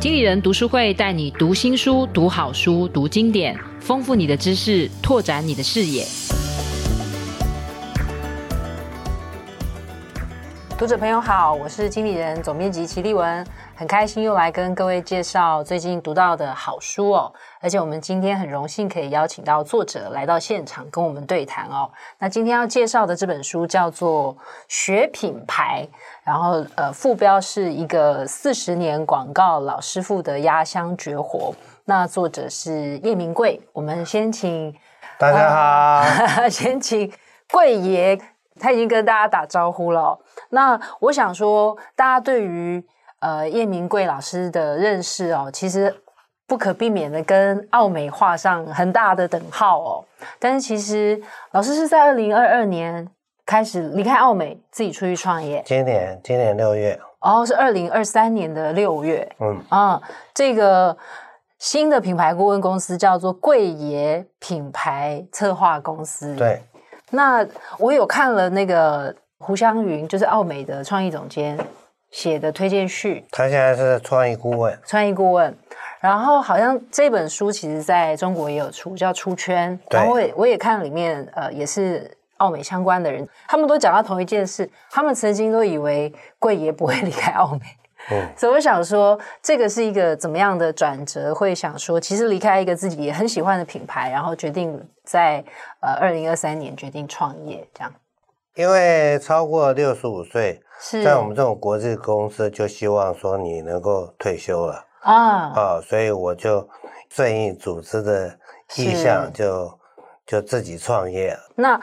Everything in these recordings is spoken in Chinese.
经理人读书会带你读新书、读好书、读经典，丰富你的知识，拓展你的视野。读者朋友好，我是经理人总编辑齐立文，很开心又来跟各位介绍最近读到的好书哦。而且我们今天很荣幸可以邀请到作者来到现场跟我们对谈哦。那今天要介绍的这本书叫做《学品牌》，然后呃副标是一个四十年广告老师傅的压箱绝活。那作者是叶明贵，我们先请大家好，呃、先请贵爷，他已经跟大家打招呼了。那我想说，大家对于呃叶明贵老师的认识哦，其实不可避免的跟奥美画上很大的等号哦。但是其实老师是在二零二二年开始离开澳美，自己出去创业。今年今年六月哦，是二零二三年的六月。嗯啊，这个新的品牌顾问公司叫做贵爷品牌策划公司。对，那我有看了那个。胡湘云就是澳美的创意总监写的推荐序，他现在是创意顾问，创意顾问。然后好像这本书其实在中国也有出，叫《出圈》。然后我也我也看里面，呃，也是奥美相关的人，他们都讲到同一件事，他们曾经都以为贵爷不会离开澳美。嗯，所以我想说，这个是一个怎么样的转折？会想说，其实离开一个自己也很喜欢的品牌，然后决定在呃二零二三年决定创业，这样。因为超过六十五岁，是在我们这种国际公司，就希望说你能够退休了啊啊，所以我就顺应组织的意向就，就就自己创业了。那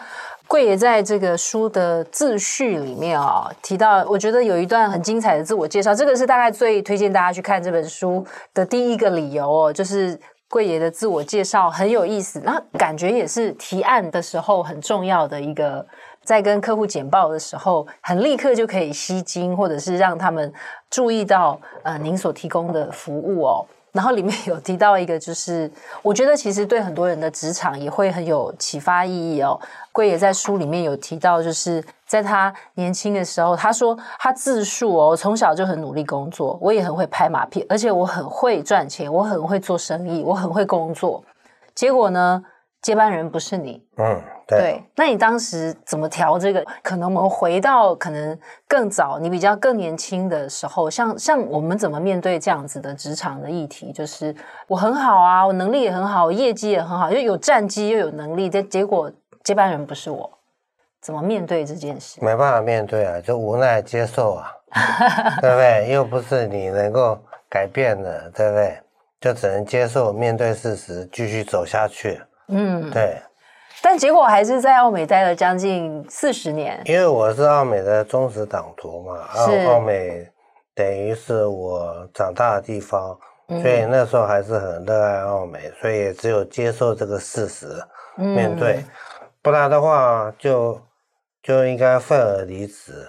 贵爷在这个书的自序里面啊、哦，提到，我觉得有一段很精彩的自我介绍，这个是大概最推荐大家去看这本书的第一个理由哦，就是贵爷的自我介绍很有意思，那感觉也是提案的时候很重要的一个。在跟客户简报的时候，很立刻就可以吸睛，或者是让他们注意到呃您所提供的服务哦。然后里面有提到一个，就是我觉得其实对很多人的职场也会很有启发意义哦。贵也在书里面有提到，就是在他年轻的时候，他说他自述哦，从小就很努力工作，我也很会拍马屁，而且我很会赚钱，我很会做生意，我很会工作。结果呢，接班人不是你，嗯。对，对，那你当时怎么调这个？可能我们回到可能更早，你比较更年轻的时候，像像我们怎么面对这样子的职场的议题？就是我很好啊，我能力也很好，我业绩也很好，又有战绩又有能力，但结果接班人不是我，怎么面对这件事？没办法面对啊，就无奈接受啊，对不对？又不是你能够改变的，对不对？就只能接受面对事实，继续走下去。嗯，对。但结果还是在奥美待了将近四十年，因为我是奥美的忠实党徒嘛，奥奥美等于是我长大的地方，所以那时候还是很热爱奥美，所以只有接受这个事实，面对，不然的话就就应该愤而离职。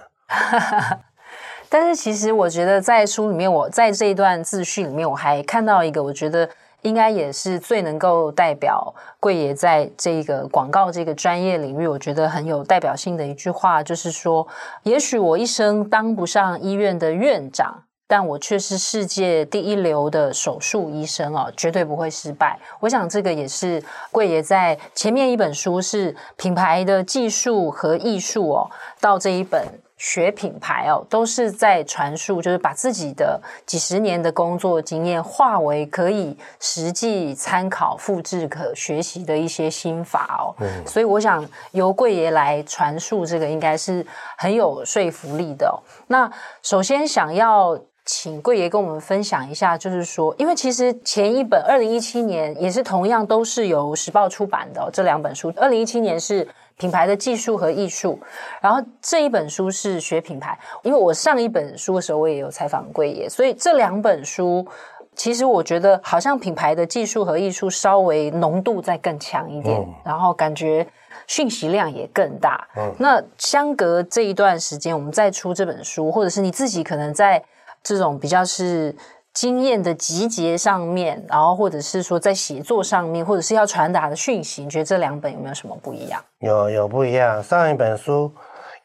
但是其实我觉得在书里面，我在这一段自序里面，我还看到一个，我觉得。应该也是最能够代表贵爷在这个广告这个专业领域，我觉得很有代表性的一句话，就是说：也许我一生当不上医院的院长，但我却是世界第一流的手术医生哦，绝对不会失败。我想这个也是贵爷在前面一本书是品牌的技术和艺术哦，到这一本。学品牌哦，都是在传述，就是把自己的几十年的工作经验化为可以实际参考、复制、可学习的一些心法哦。嗯，所以我想由贵爷来传述这个，应该是很有说服力的哦。那首先想要请贵爷跟我们分享一下，就是说，因为其实前一本二零一七年也是同样都是由时报出版的哦，这两本书，二零一七年是。品牌的技术和艺术，然后这一本书是学品牌。因为我上一本书的时候，我也有采访贵爷，所以这两本书其实我觉得好像品牌的技术和艺术稍微浓度再更强一点，嗯、然后感觉讯息量也更大。嗯、那相隔这一段时间，我们再出这本书，或者是你自己可能在这种比较是。经验的集结上面，然后或者是说在写作上面，或者是要传达的讯息，你觉得这两本有没有什么不一样？有有不一样。上一本书，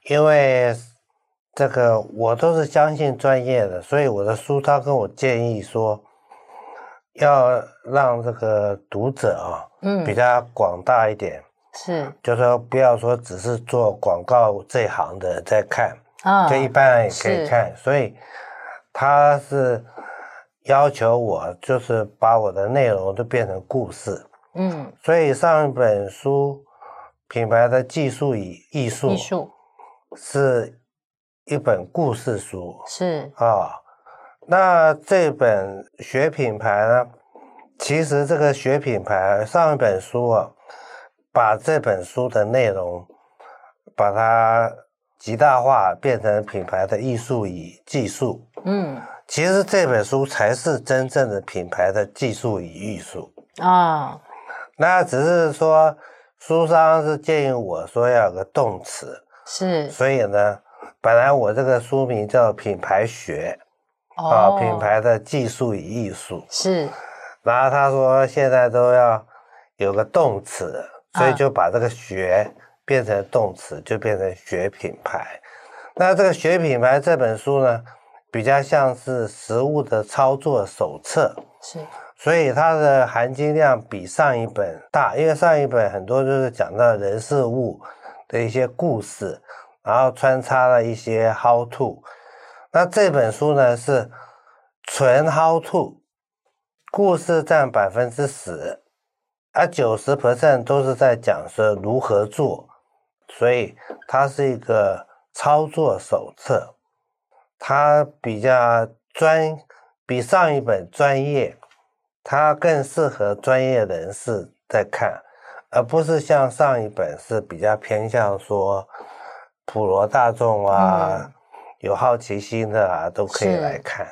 因为这个我都是相信专业的，所以我的书他跟我建议说，要让这个读者啊，嗯，比较广大一点，是，就说不要说只是做广告这一行的在看，啊，就一般人也可以看，所以他是要求我就是把我的内容都变成故事，嗯，所以上一本书品牌的技术与艺术，艺术是一本故事书，是啊。那这本学品牌呢？其实这个学品牌上一本书啊，把这本书的内容把它极大化，变成品牌的艺术与技术。嗯，其实这本书才是真正的品牌的技术与艺术。啊。那只是说书商是建议我说要有个动词，是，所以呢，本来我这个书名叫品牌学。啊、哦，品牌的技术与艺术。是，然后他说现在都要有个动词，所以就把这个学变成动词，就变成学品牌。那这个学品牌这本书呢，比较像是实物的操作手册，是，所以它的含金量比上一本大，因为上一本很多就是讲到人事物的一些故事，然后穿插了一些 how to。那这本书呢是纯 how to，故事占百分之十，而九十 percent 都是在讲说如何做，所以它是一个操作手册，它比较专，比上一本专业，它更适合专业人士在看，而不是像上一本是比较偏向说普罗大众啊。嗯有好奇心的啊，都可以来看。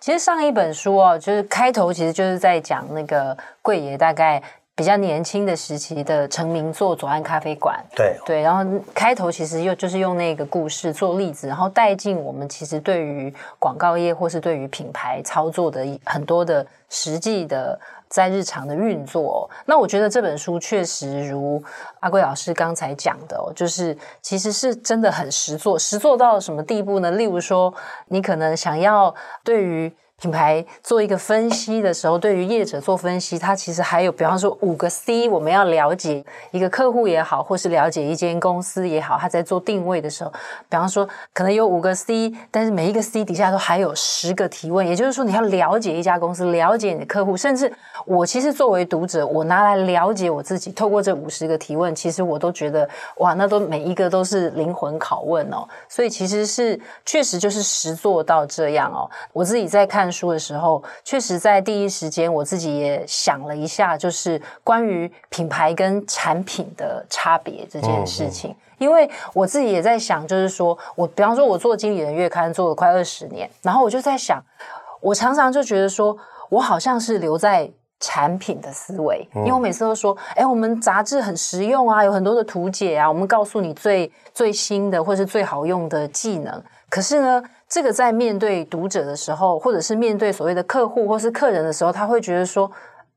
其实上一本书哦，就是开头其实就是在讲那个贵爷大概比较年轻的时期的成名作《左岸咖啡馆》。对对，然后开头其实又就是用那个故事做例子，然后带进我们其实对于广告业或是对于品牌操作的很多的实际的。在日常的运作，那我觉得这本书确实如阿贵老师刚才讲的哦，就是其实是真的很实做，实做到什么地步呢？例如说，你可能想要对于。品牌做一个分析的时候，对于业者做分析，它其实还有，比方说五个 C，我们要了解一个客户也好，或是了解一间公司也好，他在做定位的时候，比方说可能有五个 C，但是每一个 C 底下都还有十个提问，也就是说你要了解一家公司，了解你的客户，甚至我其实作为读者，我拿来了解我自己，透过这五十个提问，其实我都觉得哇，那都每一个都是灵魂拷问哦，所以其实是确实就是实做到这样哦，我自己在看。书的时候，确实在第一时间，我自己也想了一下，就是关于品牌跟产品的差别这件事情。嗯嗯。因为我自己也在想，就是说我，比方说，我做经理人月刊做了快二十年，然后我就在想，我常常就觉得说，我好像是留在产品的思维，因为我每次都说，哎，我们杂志很实用啊，有很多的图解啊，我们告诉你最最新的或是最好用的技能，可是呢。这个在面对读者的时候，或者是面对所谓的客户或是客人的时候，他会觉得说。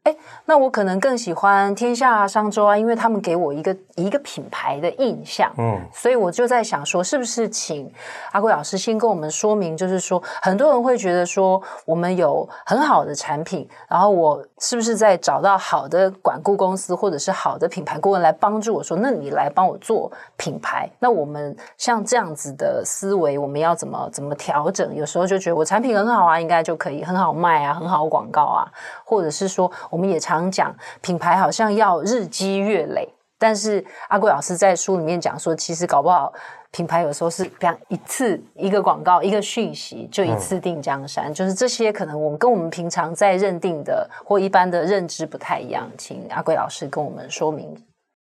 哎，那我可能更喜欢天下商周啊，因为他们给我一个一个品牌的印象，嗯，所以我就在想说，是不是请阿贵老师先跟我们说明，就是说，很多人会觉得说，我们有很好的产品，然后我是不是在找到好的管顾公司或者是好的品牌顾问来帮助我说，那你来帮我做品牌，那我们像这样子的思维，我们要怎么怎么调整？有时候就觉得我产品很好啊，应该就可以很好卖啊，很好广告啊，或者是说。我们也常讲品牌好像要日积月累，但是阿贵老师在书里面讲说，其实搞不好品牌有时候是比方一次一个广告一个讯息就一次定江山，嗯，就是这些可能我们跟我们平常在认定的或一般的认知不太一样，请阿贵老师跟我们说明。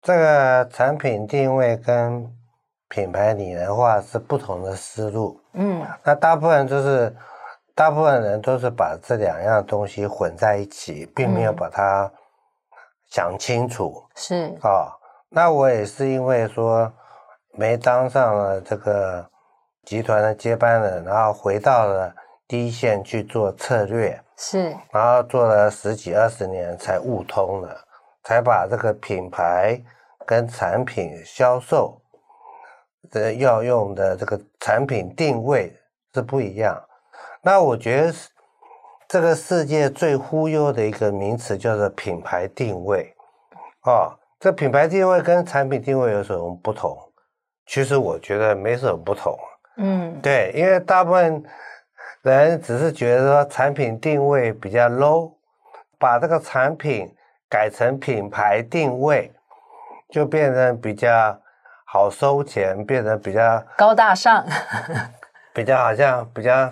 这个产品定位跟品牌拟人化是不同的思路，嗯，那大部分就是。大部分人都是把这两样东西混在一起，并没有把它想清楚。嗯、是啊、哦，那我也是因为说没当上了这个集团的接班人，然后回到了第一线去做策略。是，然后做了十几二十年才悟通了，才把这个品牌跟产品销售的要用的这个产品定位是不一样。那我觉得这个世界最忽悠的一个名词叫做品牌定位。哦，这品牌定位跟产品定位有什么不同？其实我觉得没什么不同。嗯，对，因为大部分人只是觉得说产品定位比较 low，把这个产品改成品牌定位，就变成比较好收钱，变得比较高大上，比较好像比较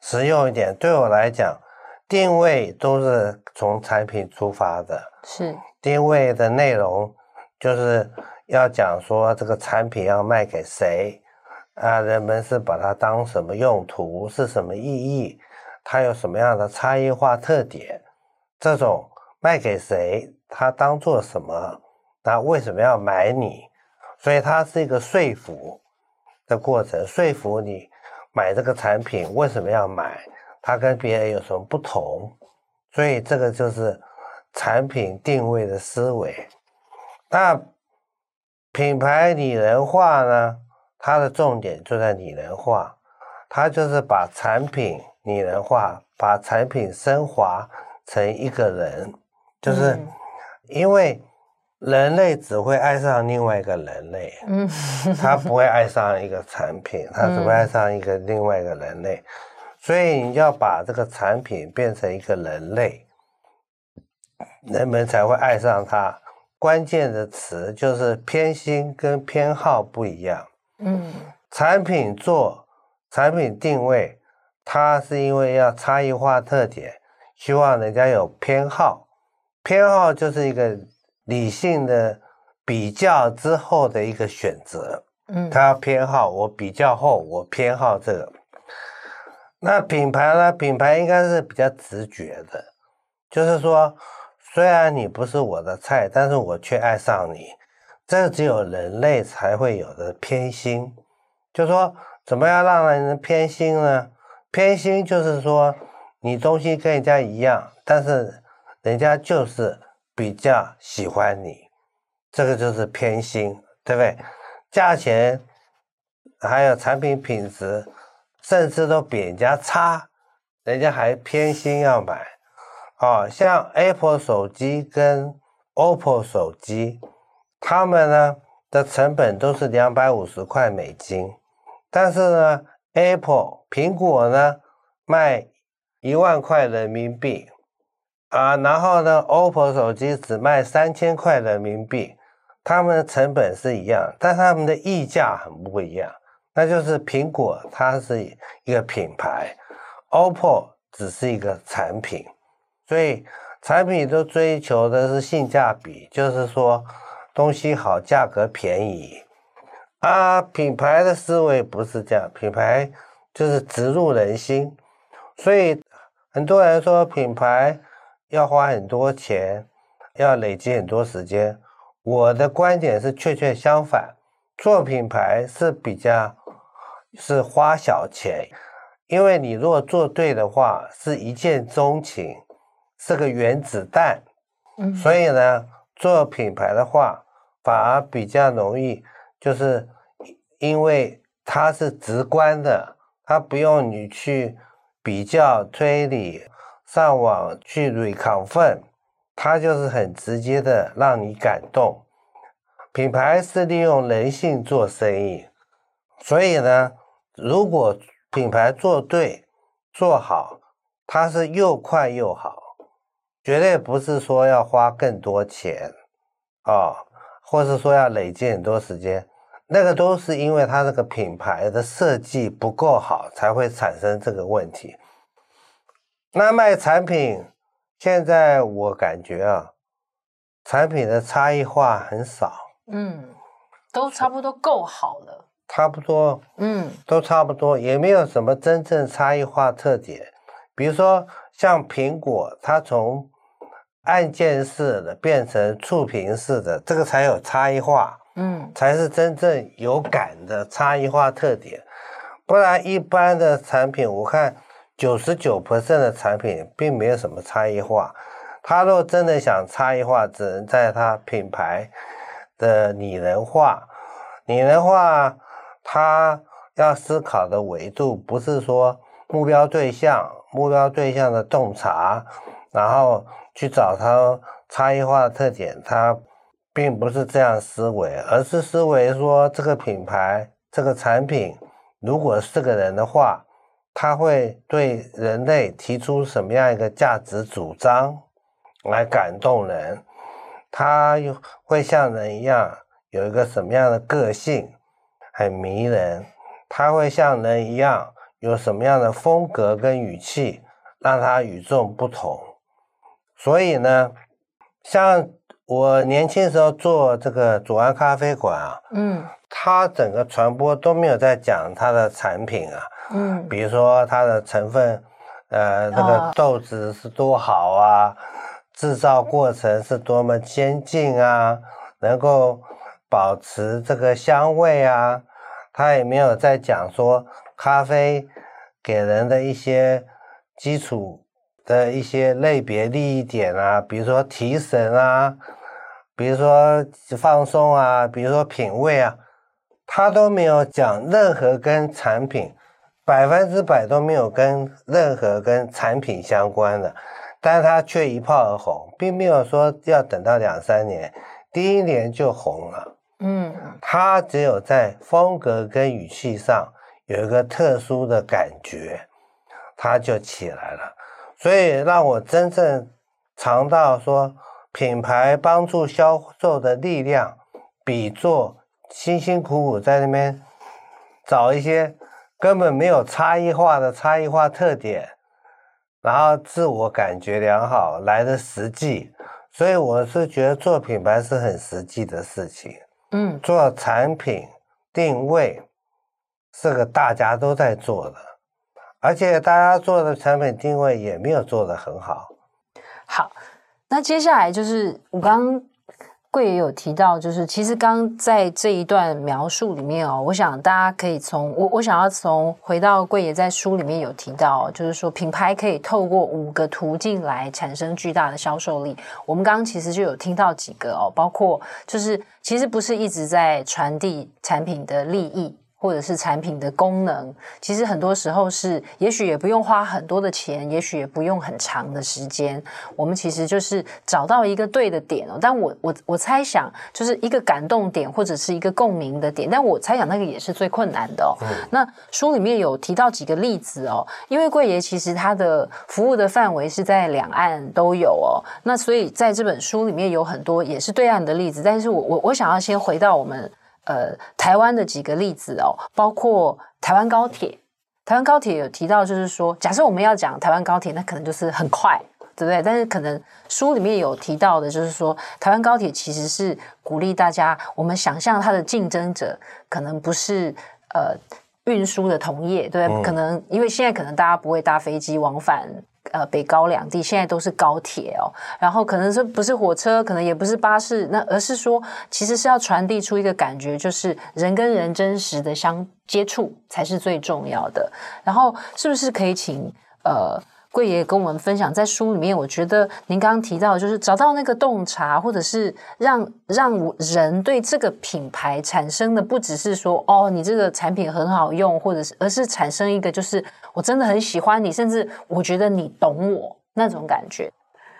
实用一点。对我来讲。定位都是从产品出发的，是定位的内容就是要讲说这个产品要卖给谁啊，人们是把它当什么用途，是什么意义，它有什么样的差异化特点，这种卖给谁，它当做什么，那为什么要买你？所以它是一个说服的过程，说服你买这个产品为什么要买。它跟别人有什么不同？所以这个就是产品定位的思维。那品牌拟人化呢？它的重点就在拟人化，它就是把产品拟人化，把产品升华成一个人，就是因为人类只会爱上另外一个人类，嗯，他不会爱上一个产品，他只会爱上一个另外一个人类。所以你要把这个产品变成一个人类，人们才会爱上它。关键的词就是偏心跟偏好不一样。嗯，产品做产品定位，它是因为要差异化特点，希望人家有偏好。偏好就是一个理性的比较之后的一个选择。嗯，他偏好，我比较后，我偏好这个。那品牌呢？品牌应该是比较直觉的，就是说，虽然你不是我的菜，但是我却爱上你。这只有人类才会有的偏心。就是说，怎么样让人偏心呢？偏心就是说，你东西跟人家一样，但是人家就是比较喜欢你，这个就是偏心，对不对？价钱还有产品品质。甚至都比人家差，人家还偏心要买，哦，像 Apple 手机跟 OPPO 手机，他们呢的成本都是两百五十块美金，但是呢，Apple 苹果呢卖一万块人民币，啊，然后呢，OPPO 手机只卖三千块人民币，他们的成本是一样，但他们的溢价很不一样。那就是苹果，它是一个品牌，OPPO 只是一个产品，所以产品都追求的是性价比，就是说东西好，价格便宜。啊，品牌的思维不是这样，品牌就是植入人心，所以很多人说品牌要花很多钱，要累积很多时间。我的观点是确确相反，做品牌是比较。是花小钱，因为你如果做对的话，是一见钟情，是个原子弹。嗯，所以呢，做品牌的话，反而比较容易，就是因为它是直观的，它不用你去比较推理，上网去 reconfirm，它就是很直接的让你感动。品牌是利用人性做生意。所以呢，如果品牌做对、做好，它是又快又好，绝对不是说要花更多钱啊、或是说要累积很多时间，那个都是因为它这个品牌的设计不够好，才会产生这个问题。那卖产品，现在我感觉啊，产品的差异化很少，嗯，都差不多够好了。差不多，嗯，都差不多，也没有什么真正差异化特点。比如说，像苹果，它从按键式的变成触屏式的，这个才有差异化，嗯，才是真正有感的差异化特点。不然，一般的产品，我看九十九%的产品并没有什么差异化。他若真的想差异化，只能在它品牌的拟人化，拟人化。他要思考的维度不是说目标对象目标对象的洞察，然后去找他差异化的特点，他并不是这样思维，而是思维说这个品牌、这个产品，如果是个人的话，他会对人类提出什么样一个价值主张来感动人？他又会像人一样有一个什么样的个性，很迷人？他会像人一样有什么样的风格跟语气，让他与众不同？所以呢，像我年轻时候做这个左岸咖啡馆啊，嗯，它整个传播都没有在讲它的产品啊。嗯，比如说它的成分，呃，这个豆子是多好啊，制造过程是多么先进啊，能够保持这个香味啊，它也没有在讲说咖啡给人的一些基础的一些类别利益点啊，比如说提神啊，比如说放松啊，比如说品味啊，他都没有讲任何跟产品。百分之百都没有跟任何跟产品相关的，但是他却一炮而红，并没有说要等到两三年，第一年就红了。嗯，他只有在风格跟语气上有一个特殊的感觉，他就起来了。所以让我真正尝到说，品牌帮助销售的力量，比做辛辛苦苦在那边找一些。根本没有差异化的差异化特点，然后自我感觉良好来的实际，所以我是觉得做品牌是很实际的事情。嗯，做产品定位是个大家都在做的，而且大家做的产品定位也没有做得很好。好，那接下来就是我刚刚。贵爷有提到，就是其实刚在这一段描述里面哦，我想大家可以从我我想要从回到贵爷在书里面有提到，就是说品牌可以透过五个途径来产生巨大的销售力。我们刚刚其实就有听到几个哦，包括就是其实不是一直在传递产品的利益。或者是产品的功能，其实很多时候是，也许也不用花很多的钱，也许也不用很长的时间，我们其实就是找到一个对的点哦。但我我我猜想，就是一个感动点或者是一个共鸣的点，但我猜想那个也是最困难的哦。嗯。那书里面有提到几个例子哦，因为贵爷其实他的服务的范围是在两岸都有哦，那所以在这本书里面有很多也是对岸的例子，但是我我我想要先回到我们。呃，台湾的几个例子哦，包括台湾高铁。台湾高铁有提到，就是说，假设我们要讲台湾高铁，那可能就是很快，对不对？但是可能书里面有提到的，就是说，台湾高铁其实是鼓励大家，我们想象它的竞争者可能不是呃运输的同业，对？可能因为现在可能大家不会搭飞机往返。呃，北高两地现在都是高铁哦，然后可能是不是火车，可能也不是巴士，那而是说，其实是要传递出一个感觉，就是人跟人真实的相接触才是最重要的。然后，是不是可以请呃？贵爷跟我们分享，在书里面，我觉得您刚刚提到，就是找到那个洞察，或者是让让人对这个品牌产生的，不只是说哦，你这个产品很好用，或者是，而是产生一个，就是我真的很喜欢你，甚至我觉得你懂我那种感觉。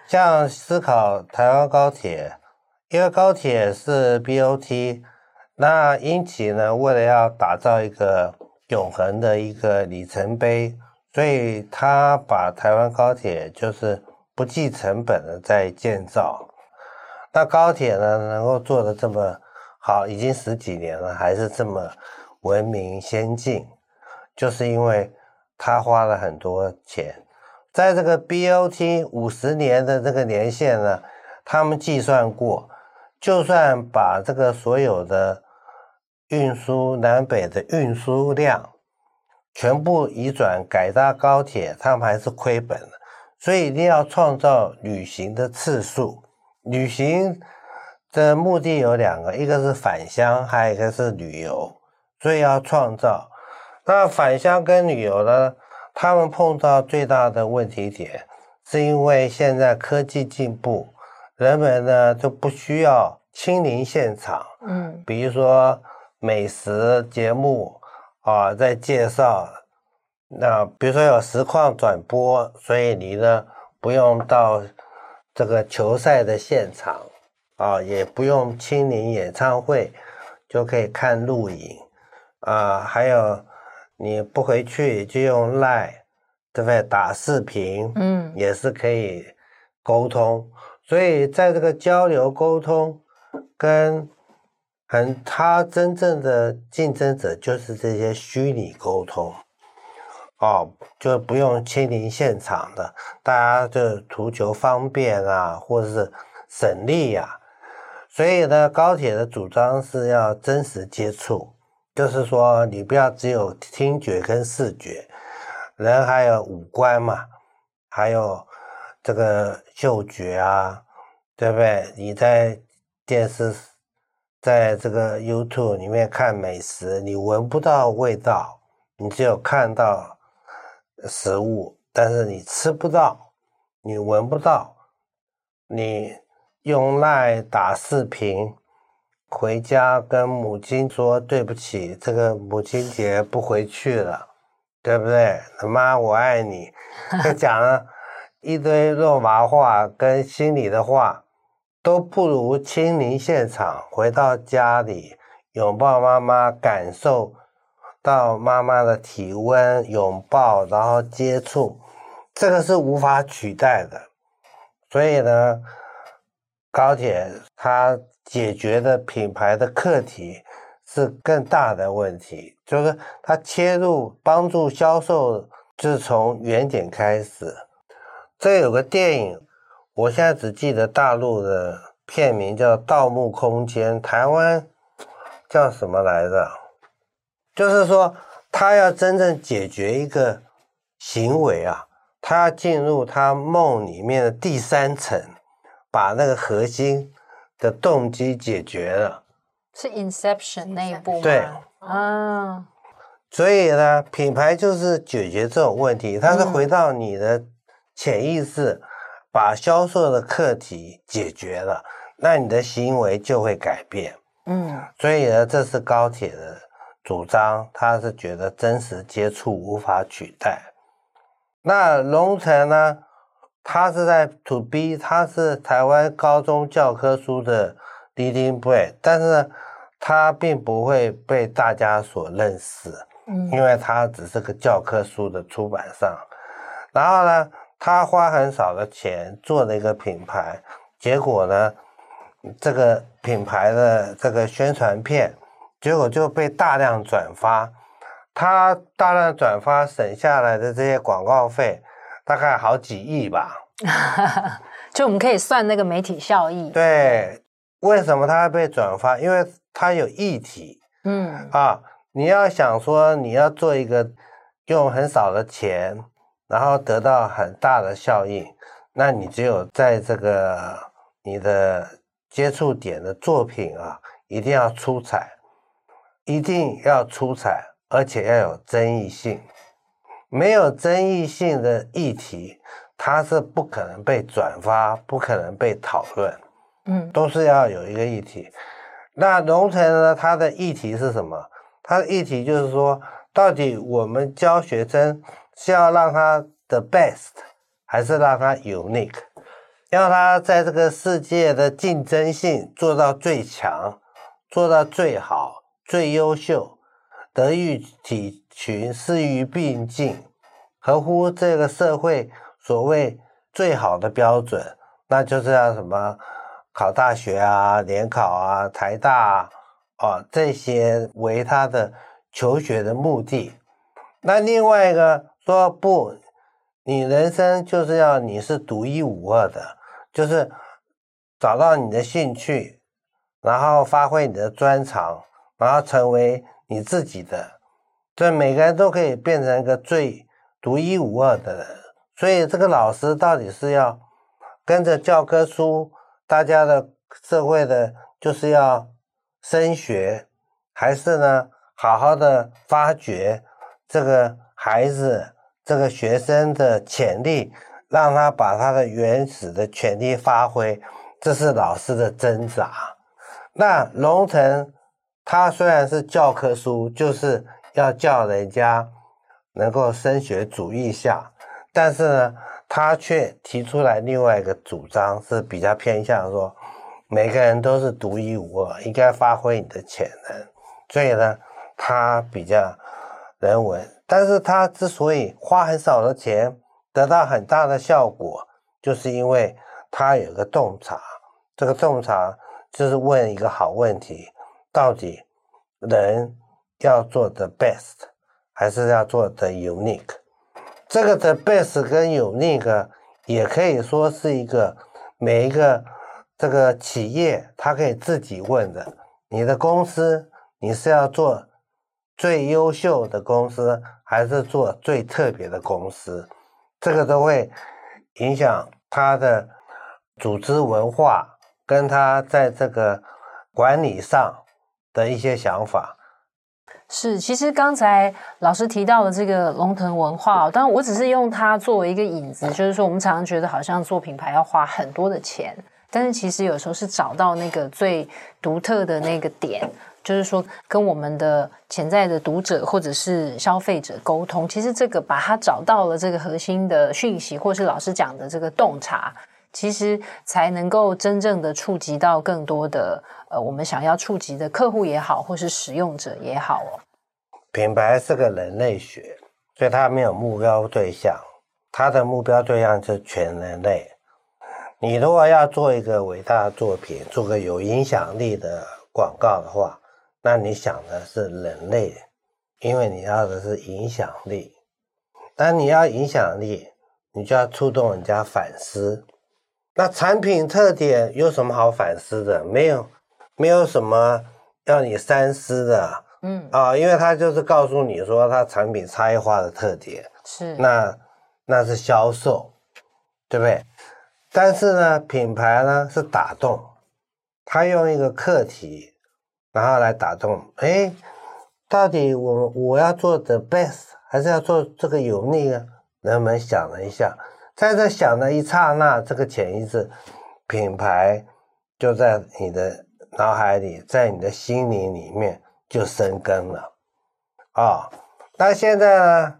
像思考台湾高铁，因为高铁是 BOT，那因此呢，为了要打造一个永恒的一个里程碑。所以他把台湾高铁就是不计成本的在建造，那高铁呢，能够做得这么好，已经十几年了，还是这么文明先进，就是因为他花了很多钱，在这个 BOT 五十年的这个年限呢，他们计算过，就算把这个所有的运输南北的运输量。全部移转改搭高铁，他们还是亏本的，所以一定要创造旅行的次数。旅行的目的有两个，一个是返乡，还有一个是旅游，所以要创造。那返乡跟旅游呢，他们碰到最大的问题点，是因为现在科技进步，人们呢就不需要亲临现场。嗯，比如说美食节目。啊，在介绍那比如说有实况转播，所以你呢不用到这个球赛的现场啊，也不用亲临演唱会，就可以看录影啊。还有你不回去就用 Line，对不对？打视频，嗯，也是可以沟通。所以在这个交流沟通跟很他真正的竞争者就是这些虚拟沟通。哦，就不用亲临现场的，大家就图求方便啊，或者是省力呀、所以呢，高铁的主张是要真实接触，就是说你不要只有听觉跟视觉，人还有五官嘛，还有这个嗅觉啊，对不对？你在电视，在这个 YouTube 里面看美食，你闻不到味道，你只有看到。食物，但是你吃不到，你闻不到，你用来打视频，回家跟母亲说对不起，这个母亲节不回去了，对不对？妈，我爱你，他 讲了一堆肉麻话跟心里的话，都不如亲临现场，回到家里拥抱妈妈，感受。到妈妈的体温，拥抱，然后接触，这个是无法取代的。所以呢，高铁它解决的品牌的课题是更大的问题，就是它切入帮助销售，就是从原点开始。这有个电影，我现在只记得大陆的片名叫《盗墓空间》，台湾叫什么来着？就是说，他要真正解决一个行为啊，他要进入他梦里面的第三层，把那个核心的动机解决了。是 Inception 那一部吗？对啊，所以呢，品牌就是解决这种问题，它是回到你的潜意识，把销售的课题解决了，那你的行为就会改变。嗯，所以呢，这是高铁的。主张他是觉得真实接触无法取代。那龙城呢？他是在 To B，他是台湾高中教科书的 leading brand，但是呢，他并不会被大家所认识，因为他只是个教科书的出版商。然后呢，他花很少的钱做了一个品牌，结果呢，这个品牌的这个宣传片。结果就被大量转发，他大量转发省下来的这些广告费，大概好几亿吧。就我们可以算那个媒体效益。对，为什么他会被转发？因为他有议题。嗯啊，你要想说你要做一个用很少的钱，然后得到很大的效应，那你只有在这个你的接触点的作品啊，一定要出彩。一定要出彩，而且要有争议性。没有争议性的议题，它是不可能被转发，不可能被讨论。嗯，都是要有一个议题。那龙城呢？它的议题是什么？它的议题就是说，到底我们教学生是要让他的 best，还是让他 unique？要他在这个世界的竞争性做到最强，做到最好。最优秀，德育体群，师夷并进，合乎这个社会所谓最好的标准，那就是要什么考大学啊、联考啊、台大啊，啊这些为他的求学的目的。那另外一个说不，你人生就是要你是独一无二的，就是找到你的兴趣，然后发挥你的专长。然后成为你自己的，这每个人都可以变成一个最独一无二的人。所以这个老师到底是要跟着教科书，大家的社会的，就是要升学，还是呢，好好的发掘这个孩子、这个学生的潜力，让他把他的原始的潜力发挥，这是老师的挣扎。那龙城。他虽然是教科书，就是要叫人家能够升学主义下，但是呢，他却提出来另外一个主张，是比较偏向说，每个人都是独一无二，应该发挥你的潜能。所以呢，他比较人文，但是他之所以花很少的钱，得到很大的效果，就是因为他有个洞察。这个洞察就是问一个好问题：到底人要做的 best，还是要做的 unique？这个的 best 跟 unique 也可以说是一个每一个这个企业，他可以自己问的。你的公司，你是要做最优秀的公司，还是做最特别的公司？这个都会影响他的组织文化。跟他在这个管理上的一些想法是，其实刚才老师提到的这个龙腾文化，当然我只是用它作为一个引子，就是说我们常常觉得好像做品牌要花很多的钱，但是其实有时候是找到那个最独特的那个点，就是说跟我们的潜在的读者或者是消费者沟通，其实这个把它找到了这个核心的讯息，或是老师讲的这个洞察。其实才能够真正的触及到更多的呃，我们想要触及的客户也好，或是使用者也好哦。品牌是个人类学，所以它没有目标对象，它的目标对象是全人类。你如果要做一个伟大的作品，做个有影响力的广告的话，那你想的是人类，因为你要的是影响力。当你要影响力，你就要触动人家反思。那产品特点有什么好反思的？没有，没有什么要你三思的。嗯啊，因为他就是告诉你说他产品差异化的特点是那那是销售，对不对？但是呢，品牌呢是打动，他用一个课题，然后来打动。哎，到底我我要做的 best 还是要做这个有利呢？人们想了一下。在这想的一刹那，这个潜意识品牌就在你的脑海里，在你的心灵里面就生根了啊、那现在呢，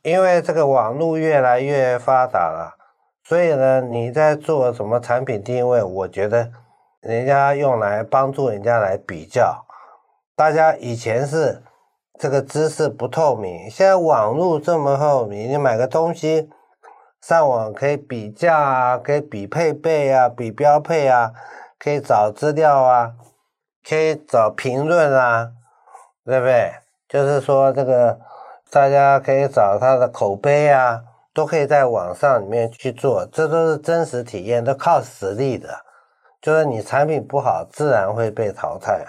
因为这个网络越来越发达了，所以呢，你在做什么产品定位？我觉得人家用来帮助人家来比较。大家以前是这个知识不透明，现在网络这么透明，你买个东西。上网可以比价啊，可以比配备啊，比标配啊，可以找资料啊，可以找评论啊，对不对？就是说这个大家可以找他的口碑啊，都可以在网上里面去做，这都是真实体验，都靠实力的。就是你产品不好，自然会被淘汰；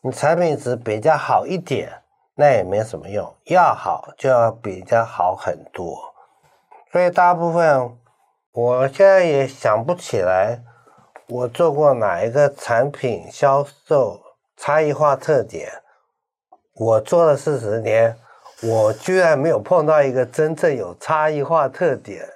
你产品只比较好一点，那也没什么用。要好就要比较好很多。所以大部分，我现在也想不起来，我做过哪一个产品销售差异化特点。我做了四十年，我居然没有碰到一个真正有差异化特点。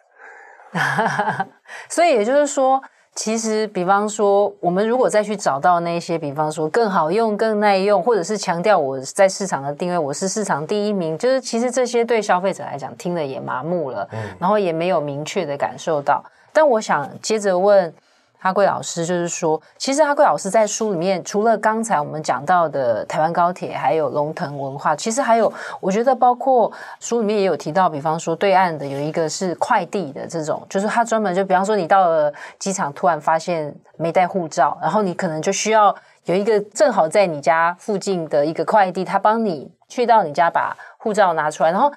所以也就是说。其实，比方说，我们如果再去找到那些，比方说更好用、更耐用，或者是强调我在市场的定位，我是市场第一名，就是其实这些对消费者来讲听了也麻木了，嗯，然后也没有明确的感受到。但我想接着问。阿贵老师就是说，其实阿贵老师在书里面，除了刚才我们讲到的台湾高铁，还有龙腾文化，其实还有，我觉得包括书里面也有提到，比方说对岸的有一个是快递的这种，就是他专门就比方说你到了机场，突然发现没带护照，然后你可能就需要有一个正好在你家附近的一个快递，他帮你去到你家把护照拿出来，然后。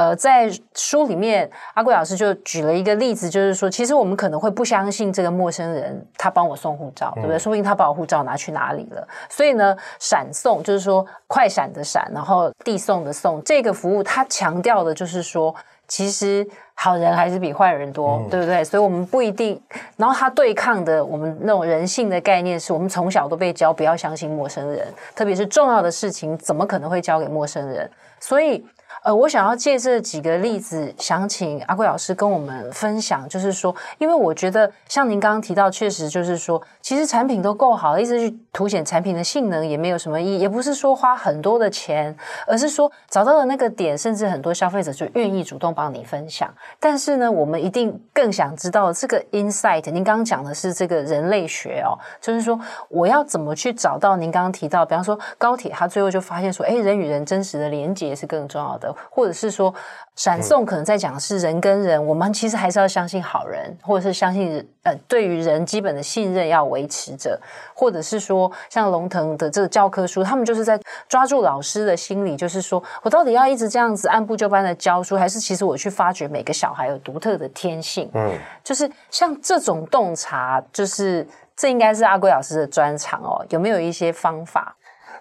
呃，在书里面，阿贵老师就举了一个例子，就是说，其实我们可能会不相信这个陌生人，他帮我送护照，对不对？说不定他把我护照拿去哪里了。所以呢，闪送就是说快闪的闪，然后递送的送，这个服务它强调的就是说，其实好人还是比坏人多，对不对？所以我们不一定。然后他对抗的我们那种人性的概念，是我们从小都被教不要相信陌生人，特别是重要的事情，怎么可能会交给陌生人？所以。呃，我想要借这几个例子，想请阿贵老师跟我们分享，就是说，因为我觉得像您刚刚提到，确实就是说，其实产品都够好，一直去凸显产品的性能也没有什么意义，也不是说花很多的钱，而是说找到了那个点，甚至很多消费者就愿意主动帮你分享。但是呢，我们一定更想知道这个 insight。您刚刚讲的是这个人类学哦，就是说我要怎么去找到您刚刚提到，比方说高铁，它最后就发现说，哎，人与人真实的连接是更重要的。或者是说，闪送可能在讲的是人跟人，嗯、我们其实还是要相信好人，或者是相信呃，对于人基本的信任要维持着，或者是说，像龙腾的这个教科书，他们就是在抓住老师的心理，就是说我到底要一直这样子按部就班的教书，还是其实我去发掘每个小孩有独特的天性？嗯，就是像这种洞察，就是这应该是阿贵老师的专长哦，有没有一些方法？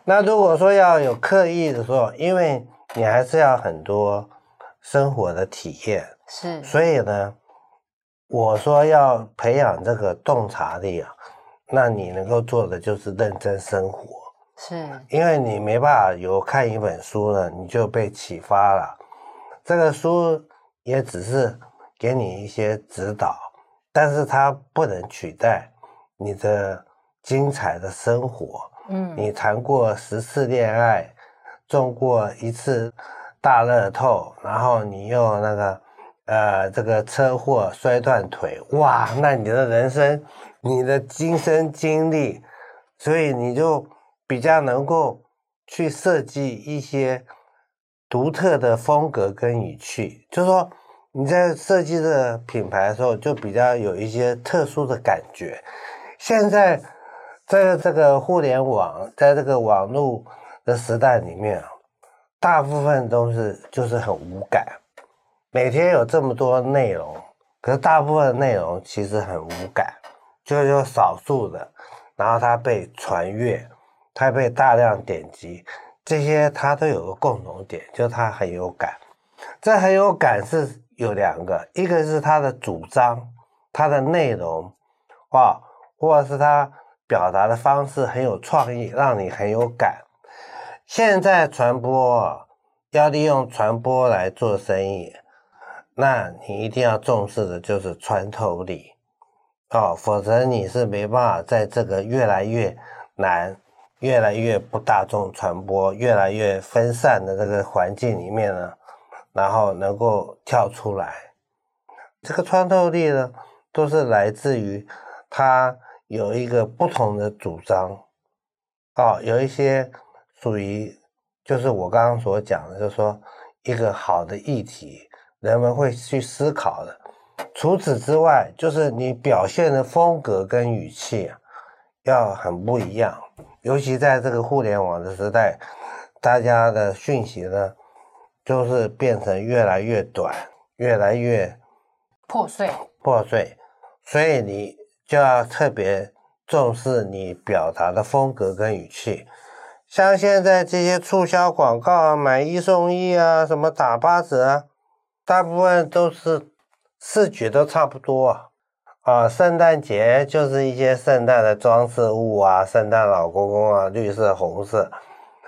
那如果说要有刻意的说，因为。你还是要很多生活的体验，是，所以呢，我说要培养这个洞察力啊，那你能够做的就是认真生活，是，因为你没办法有看一本书呢，你就被启发了，这个书也只是给你一些指导，但是它不能取代你的精彩的生活，嗯，你谈过十次恋爱。中过一次大乐透，然后你又那个呃这个车祸摔断腿，哇，那你的人生，你的亲身经历，所以你就比较能够去设计一些独特的风格跟语气，就是说你在设计这个品牌的时候，就比较有一些特殊的感觉。现在在这个互联网，在这个网络。的时代里面啊，大部分都是就是很无感，每天有这么多内容，可是大部分内容其实很无感，就是有少数的，然后它被传阅，它被大量点击，这些它都有个共同点，就是它很有感。这很有感是有两个，一个是它的主张，它的内容，啊，或者是它表达的方式很有创意，让你很有感。现在传播要利用传播来做生意，那你一定要重视的就是穿透力哦，否则你是没办法在这个越来越难、越来越不大众传播、越来越分散的这个环境里面呢，然后能够跳出来。这个穿透力呢，都是来自于它有一个不同的主张哦，有一些。属于就是我刚刚所讲的，就是说一个好的议题，人们会去思考的。除此之外，就是你表现的风格跟语气啊，要很不一样。尤其在这个互联网的时代，大家的讯息呢，就是变成越来越短，越来越破碎。破碎，所以你就要特别重视你表达的风格跟语气。像现在这些促销广告啊，买一送一啊，什么打八折啊，大部分都是视觉都差不多啊。啊，圣诞节就是一些圣诞的装饰物啊，圣诞老公公啊，绿色、红色。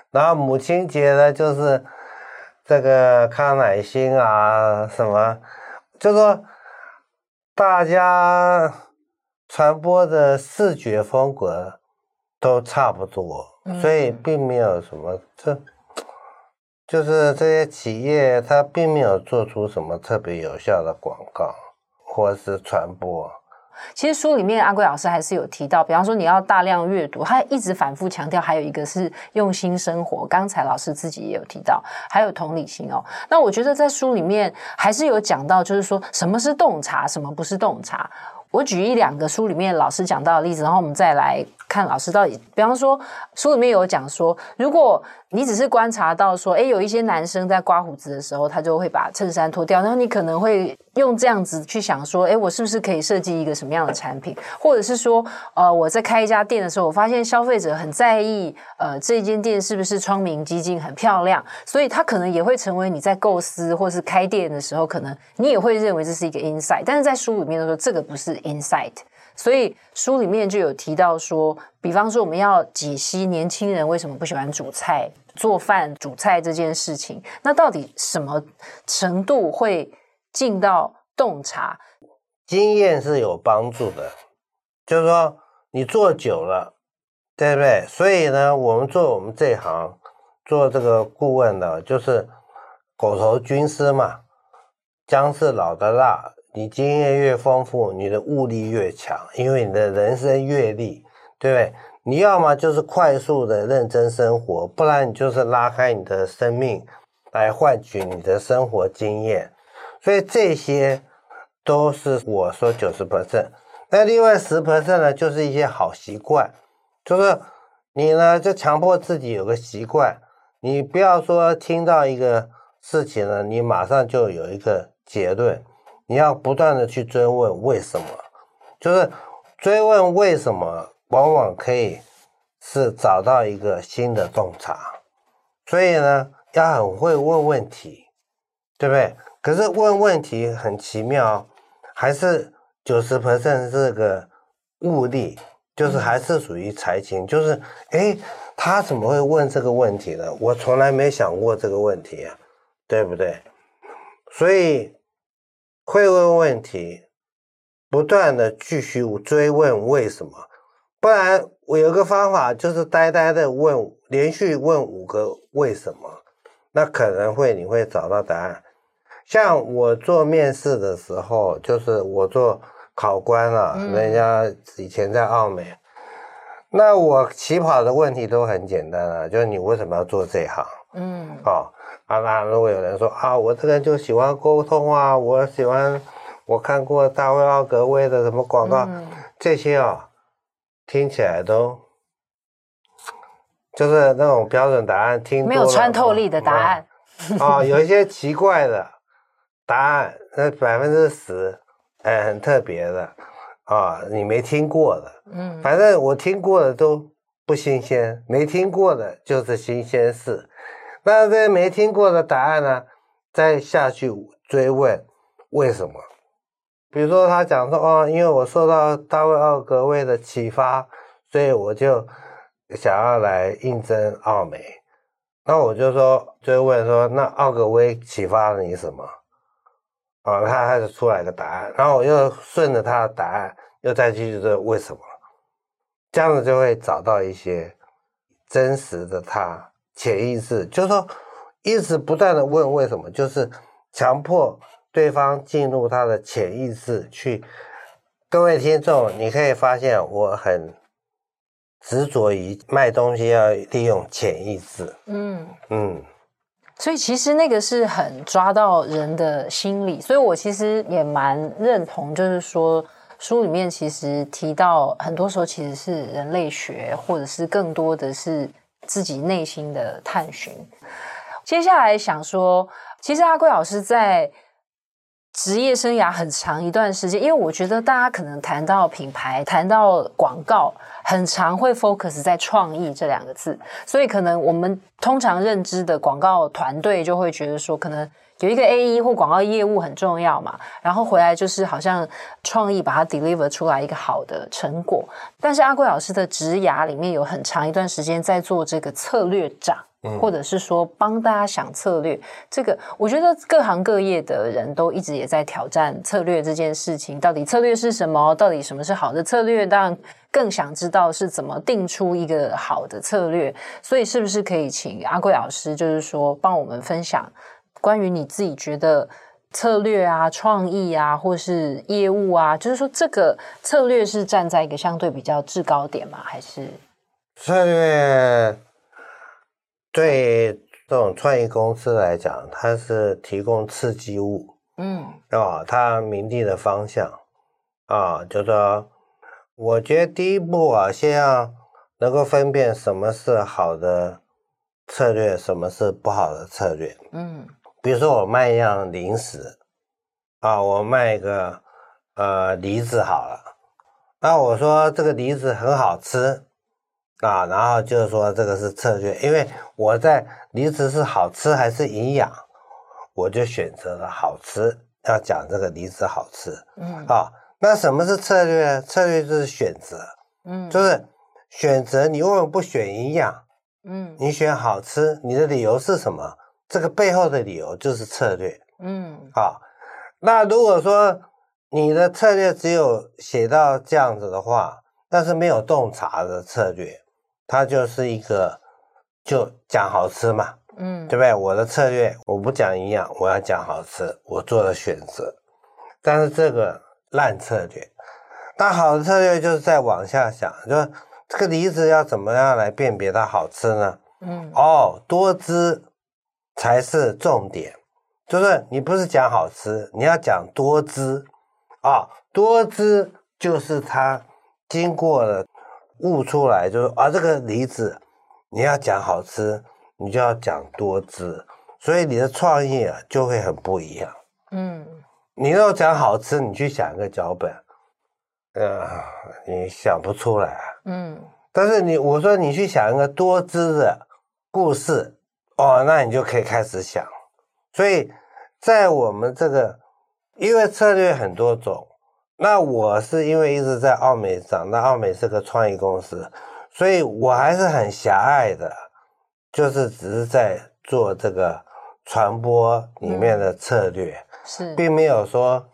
然后母亲节呢，就是这个康乃馨啊，什么，就说大家传播的视觉风格都差不多。所以并没有什么，这就是这些企业，它并没有做出什么特别有效的广告或是传播。其实书里面阿贵老师还是有提到，比方说你要大量阅读，他一直反复强调，还有一个是用心生活。刚才老师自己也有提到，还有同理心哦。那我觉得在书里面还是有讲到，就是说什么是洞察，什么不是洞察。我举一两个书里面老师讲到的例子，然后我们再来看老师到底。比方说，书里面有讲说，如果你只是观察到说，诶，有一些男生在刮胡子的时候，他就会把衬衫脱掉，然后你可能会用这样子去想说，诶，我是不是可以设计一个什么样的产品？或者是说，呃，我在开一家店的时候，我发现消费者很在意，呃，这间店是不是窗明几净、很漂亮，所以他可能也会成为你在构思或是开店的时候，可能你也会认为这是一个 insight。但是在书里面都说这个不是 insight。所以书里面就有提到说，比方说我们要解析年轻人为什么不喜欢煮菜、做饭、煮菜这件事情，那到底什么程度会进到洞察？经验是有帮助的，就是说你做久了，对不对？所以呢，我们做我们这行做这个顾问的，就是狗头军师嘛。姜是老的辣，你经验越丰富，你的悟力越强，因为你的人生阅历，对不对？你要么就是快速的认真生活，不然你就是拉开你的生命来换取你的生活经验。所以这些。都是我说九十 percent，那另外十 percent 呢，就是一些好习惯，就是你呢就强迫自己有个习惯，你不要说听到一个事情呢，你马上就有一个结论，你要不断的去追问为什么，就是追问为什么，往往可以是找到一个新的洞察，所以呢，要很会问问题，对不对？可是问问题很奇妙。还是九十 percent 这个物力，就是还是属于才情，就是哎，他怎么会问这个问题呢？我从来没想过这个问题啊，对不对？所以会问问题，不断的继续追问为什么，不然我有个方法，就是呆呆的问，连续问五个为什么，那可能会你会找到答案。像我做面试的时候，就是我做考官啊，嗯、人家以前在澳美，那我起跑的问题都很简单啊，就是你为什么要做这行？嗯，哦，啊，那如果有人说啊，我这个人就喜欢沟通啊，我喜欢，我看过大卫奥格威的什么广告，嗯、这些啊，听起来都就是那种标准答案，听没有穿透力的答案啊、哦，有一些奇怪的。答案那百分之十，哎，很特别的啊，你没听过的，嗯，反正我听过的都不新鲜，没听过的就是新鲜事。那这些没听过的答案呢，再下去追问为什么？比如说他讲说，哦，因为我受到大卫奥格威的启发，所以我就想要来应征奥美。那我就说追问说，那奥格威启发了你什么？哦，他他就出来的答案，然后我又顺着他的答案，又再继续问为什么，这样子就会找到一些真实的他潜意识，就是说一直不断的问为什么，就是强迫对方进入他的潜意识去。各位听众，你可以发现我很执着于卖东西要利用潜意识，嗯嗯。所以其实那个是很抓到人的心理，所以我其实也蛮认同，就是说书里面其实提到很多时候其实是人类学，或者是更多的是自己内心的探寻。接下来想说，其实阿贵老师在。职业生涯很长一段时间，因为我觉得大家可能谈到品牌、谈到广告，很常会 focus 在创意这两个字，所以可能我们通常认知的广告团队就会觉得说，可能有一个 AE 或广告业务很重要嘛，然后回来就是好像创意把它 deliver 出来一个好的成果。但是阿贵老师的职涯里面有很长一段时间在做这个策略长。或者是说帮大家想策略，这个我觉得各行各业的人都一直也在挑战策略这件事情。到底策略是什么？到底什么是好的策略？当然更想知道是怎么定出一个好的策略。所以是不是可以请阿贵老师，就是说帮我们分享关于你自己觉得策略啊、创意啊，或是业务啊，就是说这个策略是站在一个相对比较制高点吗？还是策略？对这种创意公司来讲，它是提供刺激物，嗯，啊，它明定的方向，啊，就说，我觉得第一步啊，先要能够分辨什么是好的策略，什么是不好的策略，嗯，比如说我卖一样零食，啊，我卖一个呃梨子好了，那我说这个梨子很好吃。啊，然后就是说这个是策略，因为我在梨子是好吃还是营养，我就选择了好吃，要讲这个梨子好吃。嗯，啊，那什么是策略？策略就是选择，嗯，就是选择。你为什么不选营养？嗯，你选好吃，你的理由是什么？这个背后的理由就是策略。嗯，好。那如果说你的策略只有写到这样子的话，但是没有洞察的策略，它就是一个就讲好吃嘛，嗯，对不对？我的策略我不讲营养，我要讲好吃，我做了选择，但是这个烂策略。那好的策略就是再往下想，就是这个梨子要怎么样来辨别它好吃呢？嗯，哦，多汁才是重点。就是你不是讲好吃，你要讲多汁啊，多汁就是它经过了悟出来，就是啊，这个梨子你要讲好吃，你就要讲多汁，所以你的创意啊就会很不一样。嗯，你要讲好吃，你去想一个脚本，呃，你想不出来。嗯，但是你我说你去想一个多汁的故事，哦，那你就可以开始想，所以。在我们这个，因为策略很多种，那我是因为一直在奥美长大，奥美是个创意公司，所以我还是很狭隘的，就是只是在做这个传播里面的策略，嗯、是，并没有说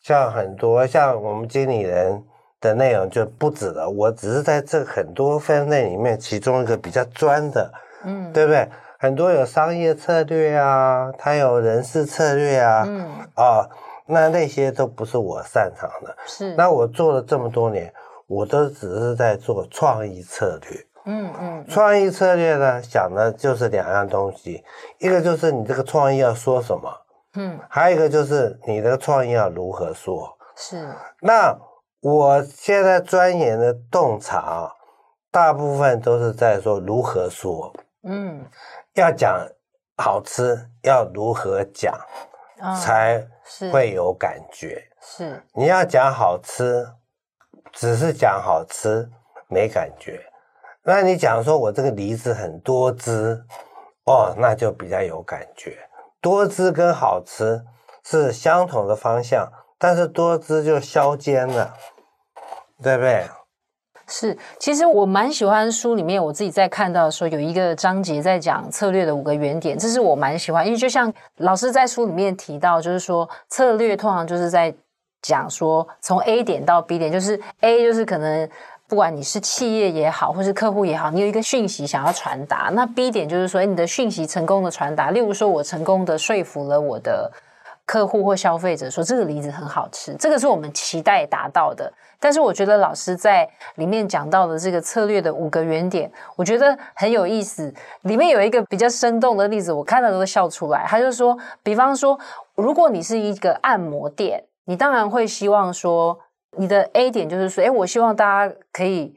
像很多像我们经理人的内容就不止了，我只是在这很多分类里面其中一个比较专的，嗯，对不对？很多有商业策略啊，他有人事策略啊，嗯，啊，那那些都不是我擅长的。是，那我做了这么多年，我都只是在做创意策略。嗯嗯，创意策略呢，想的就是两样东西，一个就是你这个创意要说什么，嗯，还有一个就是你的创意要如何说。是，那我现在钻研的洞察，大部分都是在说如何说。嗯。要讲好吃，要如何讲，才会有感觉。是，你要讲好吃，只是讲好吃没感觉。那你讲说我这个梨子很多汁，哦，那就比较有感觉。多汁跟好吃是相同的方向，但是多汁就削尖了，对不对？是，其实我蛮喜欢书里面我自己在看到说，有一个章节在讲策略的五个原点，这是我蛮喜欢，因为就像老师在书里面提到，就是说策略通常就是在讲说从 A 点到 B 点，就是 A 就是可能不管你是企业也好，或是客户也好，你有一个讯息想要传达，那 B 点就是说，你的讯息成功的传达，例如说我成功的说服了我的。客户或消费者说这个梨子很好吃，这个是我们期待达到的。但是我觉得老师在里面讲到的这个策略的五个原点，我觉得很有意思。里面有一个比较生动的例子，我看了都笑出来。他就说，比方说，如果你是一个按摩店，你当然会希望说，你的 A 点就是说，诶，我希望大家可以。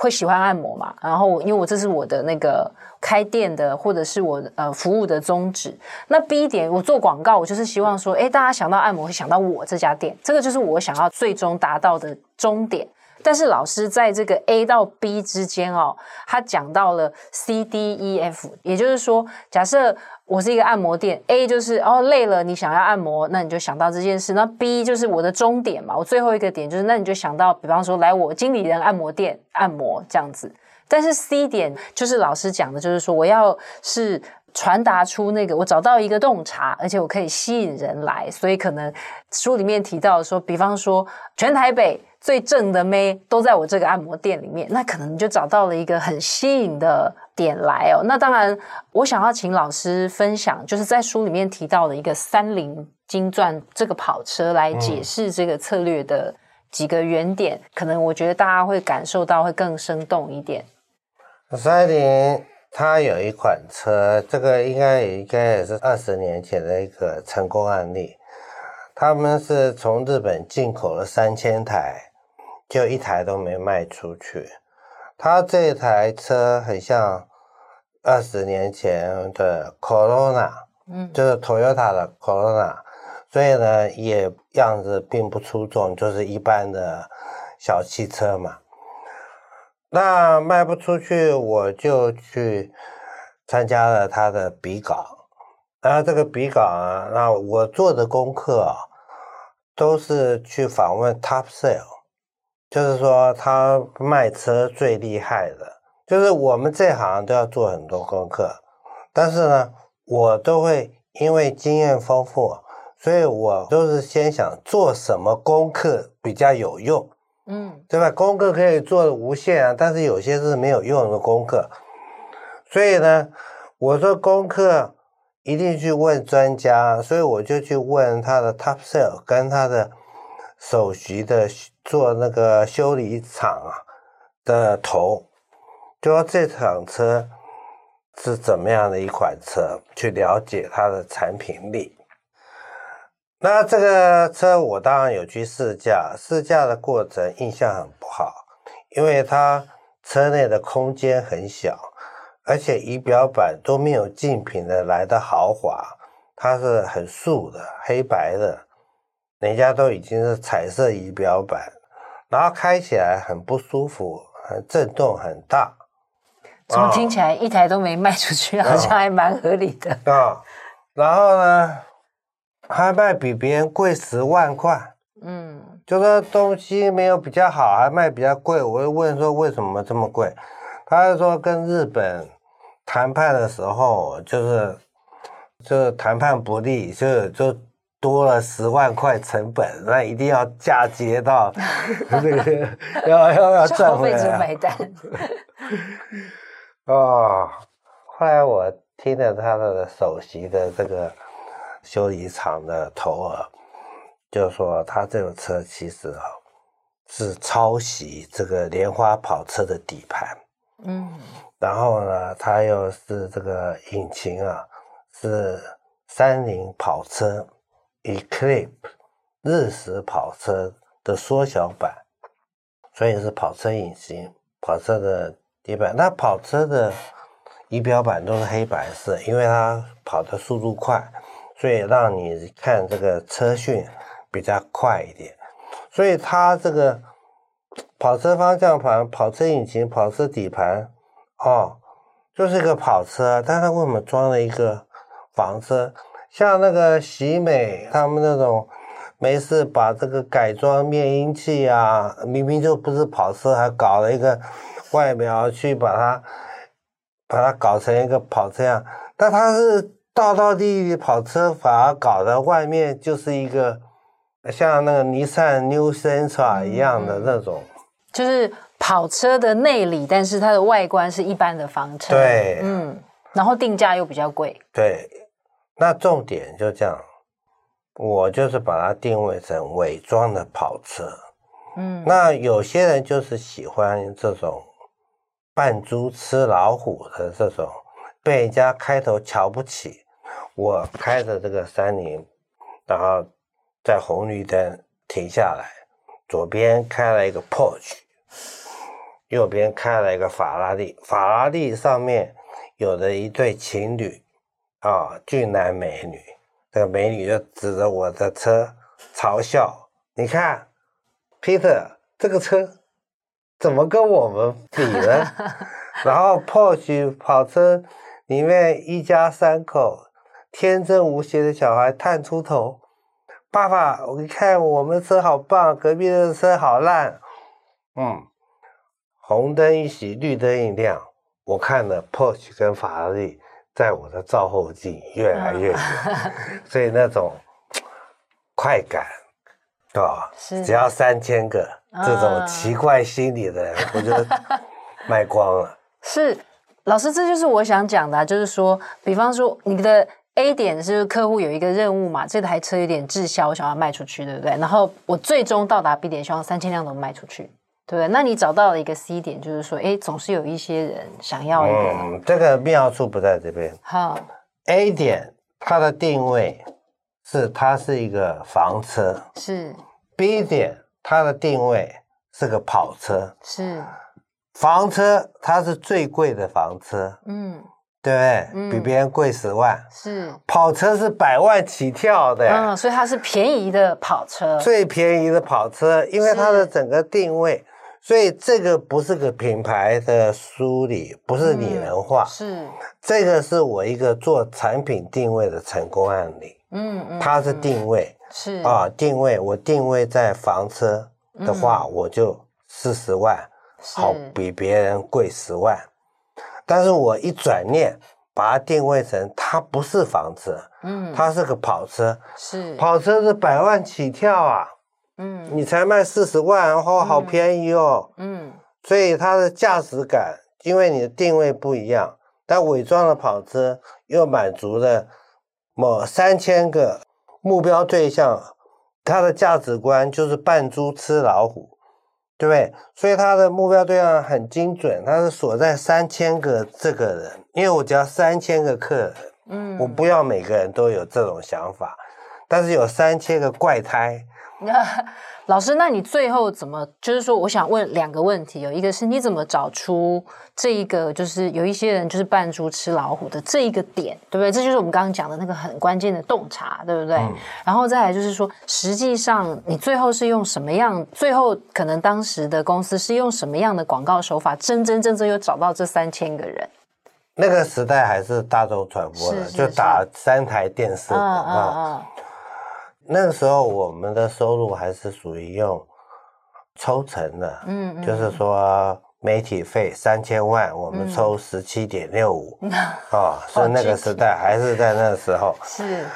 会喜欢按摩嘛？然后因为我这是我的那个开店的，或者是我呃服务的宗旨。那 B 点我做广告，我就是希望说，哎，大家想到按摩会想到我这家店，这个就是我想要最终达到的终点。但是老师在这个 A 到 B 之间哦，他讲到了 C D E F，也就是说，假设我是一个按摩店，A 就是哦累了，你想要按摩，那你就想到这件事。那 B 就是我的终点嘛，我最后一个点就是，那你就想到，比方说来我经理人按摩店按摩这样子。但是 C 点就是老师讲的，就是说我要是。传达出那个，我找到一个洞察，而且我可以吸引人来，所以可能书里面提到说，比方说全台北最正的妹都在我这个按摩店里面，那可能你就找到了一个很吸引的点来哦。那当然，我想要请老师分享，就是在书里面提到的一个三菱金钻这个跑车来解释这个策略的几个原点，嗯、可能我觉得大家会感受到会更生动一点。三菱。他有一款车，这个应该也应该也是二十年前的一个成功案例。他们是从日本进口了三千台，就一台都没卖出去。他这台车很像二十年前的 Corona，嗯，就是 Toyota 的 Corona，所以呢，也样子并不出众，就是一般的小汽车嘛。那卖不出去，我就去参加了他的笔稿。然后这个笔稿啊，那我做的功课啊，都是去访问 Top Sale，就是说他卖车最厉害的。就是我们这行都要做很多功课，但是呢，我都会因为经验丰富，所以我都是先想做什么功课比较有用，嗯，对吧？功课可以做的无限啊，但是有些是没有用的功课，所以呢，我说功课一定去问专家，所以我就去问他的 Top Sale 跟他的首席的做那个修理厂啊的头。就说这辆车是怎么样的一款车，去了解它的产品力。那这个车我当然有去试驾，试驾的过程印象很不好，因为它车内的空间很小，而且仪表板都没有竞品的来的豪华，它是很素的黑白的，人家都已经是彩色仪表板，然后开起来很不舒服，很震动很大。怎么听起来一台都没卖出去，好像还蛮合理的啊、哦？然后呢，还卖比别人贵十万块，嗯，就说东西没有比较好，还卖比较贵。我就问说为什么这么贵？他就说跟日本谈判的时候，就是就是谈判不利，就就多了十万块成本，那一定要嫁接到那个要要要赚回来。买单。哦，后来我听了他的首席的这个修理厂的头儿，就说他这个车其实啊是抄袭这个莲花跑车的底盘，嗯，然后呢，他又是这个引擎啊是三菱跑车 Eclipse 日食跑车的缩小版，所以是跑车引擎，跑车的。底盘，那跑车的仪表板都是黑白色，因为它跑的速度快，所以让你看这个车讯比较快一点。所以它这个跑车方向盘、跑车引擎、跑车底盘，哦，就是一个跑车，但它为什么装了一个房车？像那个喜美他们那种没事把这个改装灭音器啊，明明就不是跑车，还搞了一个。外表去把它把它搞成一个跑车样，但它是道道地地跑车，反而搞的外面就是一个像那个尼桑 New Sentra 一样的那种，就是跑车的内里，但是它的外观是一般的房车。对，嗯，然后定价又比较贵。对，那重点就这样，我就是把它定位成伪装的跑车。嗯，那有些人就是喜欢这种。扮猪吃老虎的这种，被人家开头瞧不起。我开着这个三菱，然后在红绿灯停下来，左边开了一个 Porsche，右边开了一个法拉利。法拉利上面有着一对情侣，啊、俊男美女。这个美女就指着我的车嘲笑：“你看，Peter，这个车。”怎么跟我们比呢？然后 Porsche 跑车里面一家三口天真无邪的小孩探出头：“爸爸，我看我们的车好棒，隔壁的车好烂。”嗯，红灯一熄，绿灯一亮，我看了 Porsche 跟法拉利在我的照后镜越来越远，所以那种快感。啊，只要三千个这种奇怪心理的人，我觉得 卖光了。是老师，这就是我想讲的啊，就是说，比方说你的 A 点是客户有一个任务嘛，这台车有点滞销，我想要卖出去，对不对？然后我最终到达 B 点，希望三千辆都卖出去，对不对？那你找到了一个 C 点，就是说，哎，总是有一些人想要一个。嗯，这个妙处不在这边。好，A 点它的定位。是，它是一个房车。是 B 点，它的定位是个跑车。是房车，它是最贵的房车。嗯，对不对？嗯，比别人贵十万。是跑车是百万起跳的。嗯，所以它是便宜的跑车。最便宜的跑车，因为它的整个定位，所以这个不是个品牌的梳理，不是拟人化。是这个是我一个做产品定位的成功案例。嗯，嗯，它是定位，是啊，定位我定位在房车的话，嗯、我就四十万，好比别人贵十万。但是我一转念，把它定位成它不是房子，嗯，它是个跑车，是跑车是百万起跳啊，嗯，你才卖四十万，哦，好便宜哦，嗯，所以它的价值感，因为你的定位不一样，但伪装的跑车又满足了某三千个目标对象，它的价值观就是扮猪吃老虎。对不对？所以他的目标对象很精准，他是锁在三千个这个人，因为我只要三千个客人，嗯，我不要每个人都有这种想法，但是有三千个怪胎。老师，那你最后怎么？就是说，我想问两个问题，有一个是你怎么找出这一个，就是有一些人就是扮猪吃老虎的这一个点，对不对？这就是我们刚刚讲的那个很关键的洞察，对不对？嗯、然后再来就是说，实际上你最后是用什么样？最后可能当时的公司是用什么样的广告手法，真真正正又找到这三千个人？那个时代还是大众传播的，是是是就打三台电视广告。嗯嗯嗯那个时候我们的收入还是属于用抽成的，嗯，嗯，就是说媒体费三千万，我们抽十七点六五，哦，是那个时代还是在那个时候。是。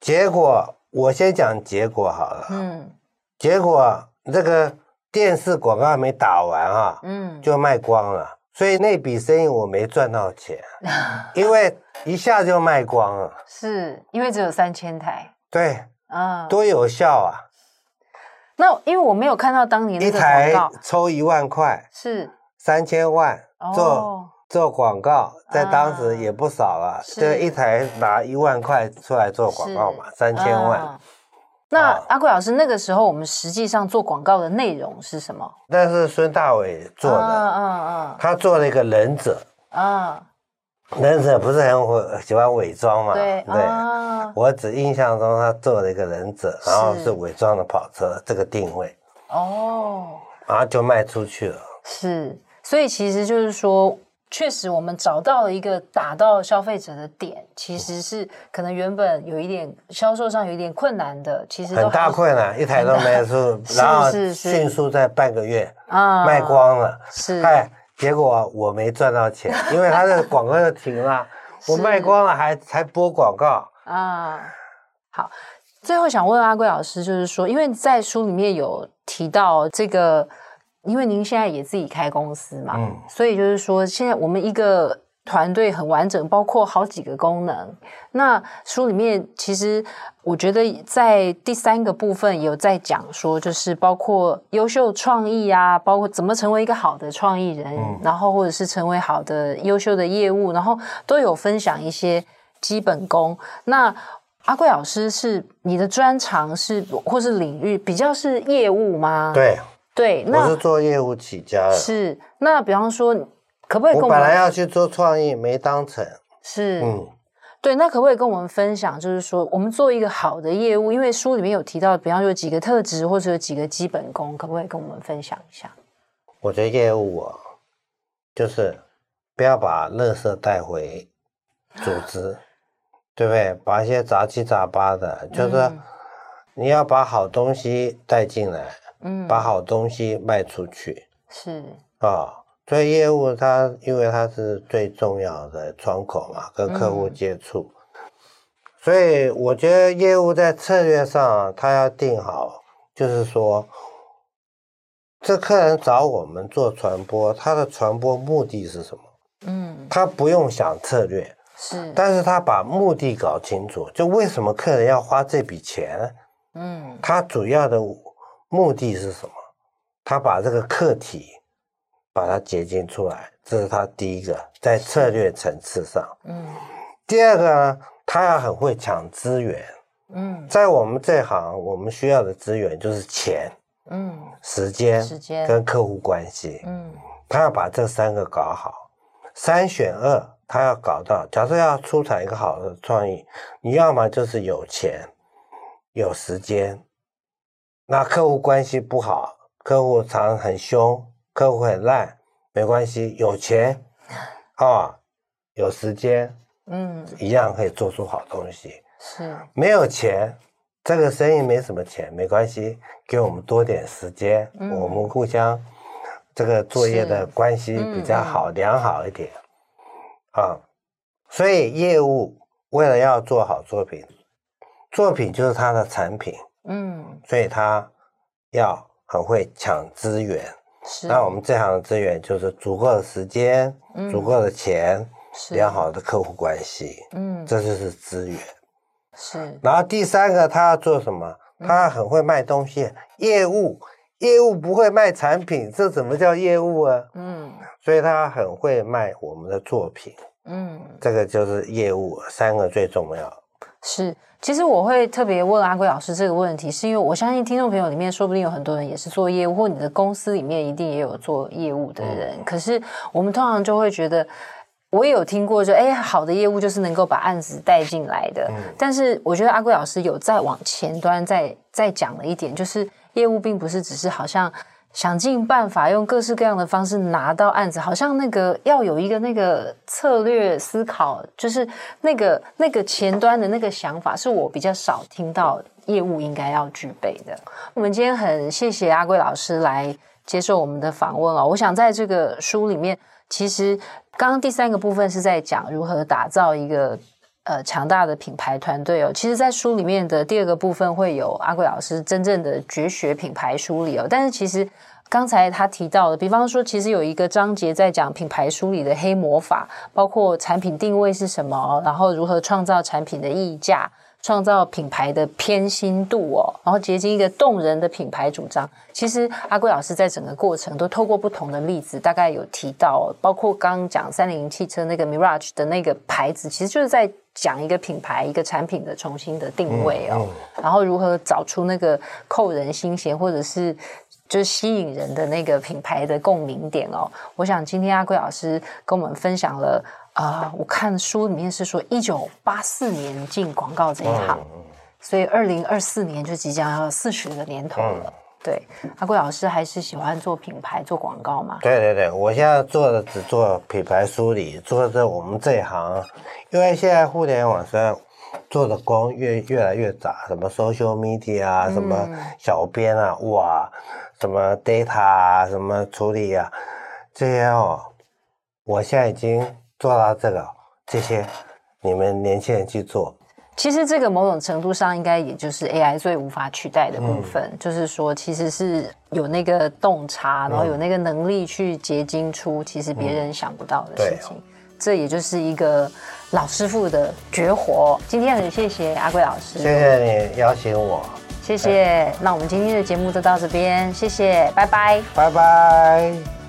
结果我先讲结果好了，嗯，结果这个电视广告还没打完啊，嗯，就卖光了，所以那笔生意我没赚到钱，因为一下就卖光了，是因为只有三千台，对。啊，多有效啊！那因为我没有看到当年一台抽一万块，是。三千万做、哦、做广告，在当时也不少了。这、啊、一台拿一万块出来做广告嘛，三千万。啊、那阿贵老师，那个时候我们实际上做广告的内容是什么？那是孙大伟做的，嗯嗯嗯，他做了一个忍者，啊。忍者不是很喜欢伪装嘛？对，对、啊，我只印象中他做了一个忍者，然后是伪装的跑车，这个定位哦，然后就卖出去了。是，所以其实就是说，确实我们找到了一个打到消费者的点，其实是可能原本有一点销售上有一点困难的，其实很大困难，一台都没出，然后迅速在半个月啊卖光了。是，哎。结果我没赚到钱，因为他的广告就停了，我卖光了还才播广告啊。好，最后想问阿贵老师，就是说，因为在书里面有提到这个，因为您现在也自己开公司嘛，嗯，所以就是说，现在我们一个。团队很完整，包括好几个功能。那书里面其实我觉得在第三个部分有在讲说，就是包括优秀创意啊，包括怎么成为一个好的创意人，嗯，然后或者是成为好的优秀的业务，然后都有分享一些基本功。那阿贵老师是你的专长是或是领域比较是业务吗？对对，那我是做业务起家的。是那比方说。可不可以跟我们？我本来要去做创意，没当成。是，嗯，对。那可不可以跟我们分享？就是说，我们做一个好的业务，因为书里面有提到，比方说有几个特质或者有几个基本功，可不可以跟我们分享一下？我觉得业务啊，就是不要把垃圾带回组织，对不对？把一些杂七杂八的，就是你要把好东西带进来，嗯，把好东西卖出去，是啊。所以业务它，因为它是最重要的窗口嘛，跟客户接触，嗯，所以我觉得业务在策略上，他要定好，就是说，这客人找我们做传播，他的传播目的是什么？嗯，他不用想策略，是，但是他把目的搞清楚，就为什么客人要花这笔钱？嗯，他主要的目的是什么？他把这个课题。把它结晶出来，这是他第一个在策略层次上。嗯，第二个呢，他要很会抢资源。嗯，在我们这行，我们需要的资源就是钱，嗯，时间，时间跟客户关系。嗯，他要把这三个搞好，三选二，他要搞到。假设要出产一个好的创意，你要么就是有钱，有时间，那客户关系不好，客户常常很凶。客户很烂，没关系，有钱啊、哦，有时间，嗯，一样可以做出好东西。是，没有钱，这个生意没什么钱，没关系，给我们多点时间，嗯、我们互相这个作业的关系比较好，嗯、良好一点啊。所以业务为了要做好作品，作品就是他的产品，嗯，所以他要很会抢资源。是，那我们这行的资源就是足够的时间，嗯、足够的钱，良好的客户关系，嗯，这就是资源。是，然后第三个他要做什么？他很会卖东西，嗯、业务业务不会卖产品，这怎么叫业务啊？嗯，所以他很会卖我们的作品。嗯，这个就是业务，三个最重要。是，其实我会特别问阿贵老师这个问题，是因为我相信听众朋友里面说不定有很多人也是做业务，或你的公司里面一定也有做业务的人。嗯、可是我们通常就会觉得，我也有听过就，就哎，好的业务就是能够把案子带进来的。嗯、但是我觉得阿贵老师有再往前端再再讲了一点，就是业务并不是只是好像。想尽办法用各式各样的方式拿到案子，好像那个要有一个那个策略思考，就是那个那个前端的那个想法，是我比较少听到业务应该要具备的。我们今天很谢谢阿贵老师来接受我们的访问哦。我想在这个书里面，其实刚刚第三个部分是在讲如何打造一个。呃，强大的品牌团队哦，其实，在书里面的第二个部分会有阿贵老师真正的绝学品牌梳理哦。但是，其实刚才他提到的，比方说，其实有一个章节在讲品牌梳理的黑魔法，包括产品定位是什么，然后如何创造产品的溢价。创造品牌的偏心度哦，然后结晶一个动人的品牌主张。其实阿贵老师在整个过程都透过不同的例子，大概有提到，包括刚刚讲三菱汽车那个 Mirage 的那个牌子，其实就是在讲一个品牌、一个产品的重新的定位哦，然后如何找出那个扣人心弦或者是就是吸引人的那个品牌的共鸣点哦。我想今天阿贵老师跟我们分享了。啊、呃，我看书里面是说一九八四年进广告这一行，嗯、所以二零二四年就即将要四十个年头了。嗯、对，阿贵老师还是喜欢做品牌、做广告吗？对对对，我现在做的只做品牌梳理，做这我们这一行，因为现在互联网上做的工越越来越杂，什么 social media 啊，嗯、什么小编啊，哇，什么 data 啊，什么处理啊，这些哦，我现在已经。做到这个，这些你们年轻人去做。其实这个某种程度上，应该也就是 AI 最无法取代的部分，嗯、就是说，其实是有那个洞察，然后有那个能力去结晶出其实别人想不到的事情。嗯、这也就是一个老师傅的绝活。今天很谢谢阿贵老师，谢谢你邀请我，谢谢。那我们今天的节目就到这边，谢谢，拜拜，拜拜。